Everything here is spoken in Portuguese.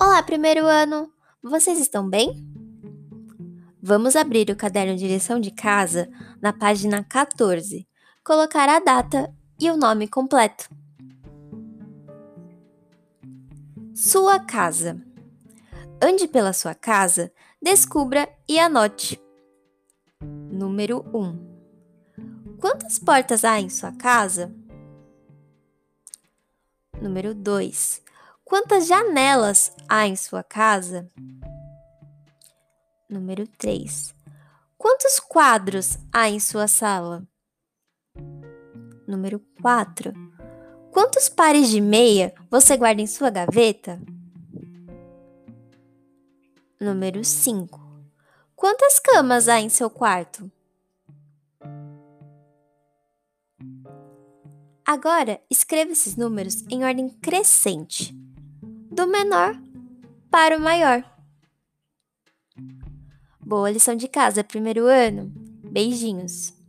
Olá, primeiro ano! Vocês estão bem? Vamos abrir o caderno de lição de casa na página 14, colocar a data e o nome completo. Sua casa. Ande pela sua casa, descubra e anote. Número 1. Quantas portas há em sua casa? Número 2. Quantas janelas há em sua casa? Número 3. Quantos quadros há em sua sala? Número 4. Quantos pares de meia você guarda em sua gaveta? Número 5. Quantas camas há em seu quarto? Agora, escreva esses números em ordem crescente do menor para o maior. Boa lição de casa, primeiro ano. Beijinhos.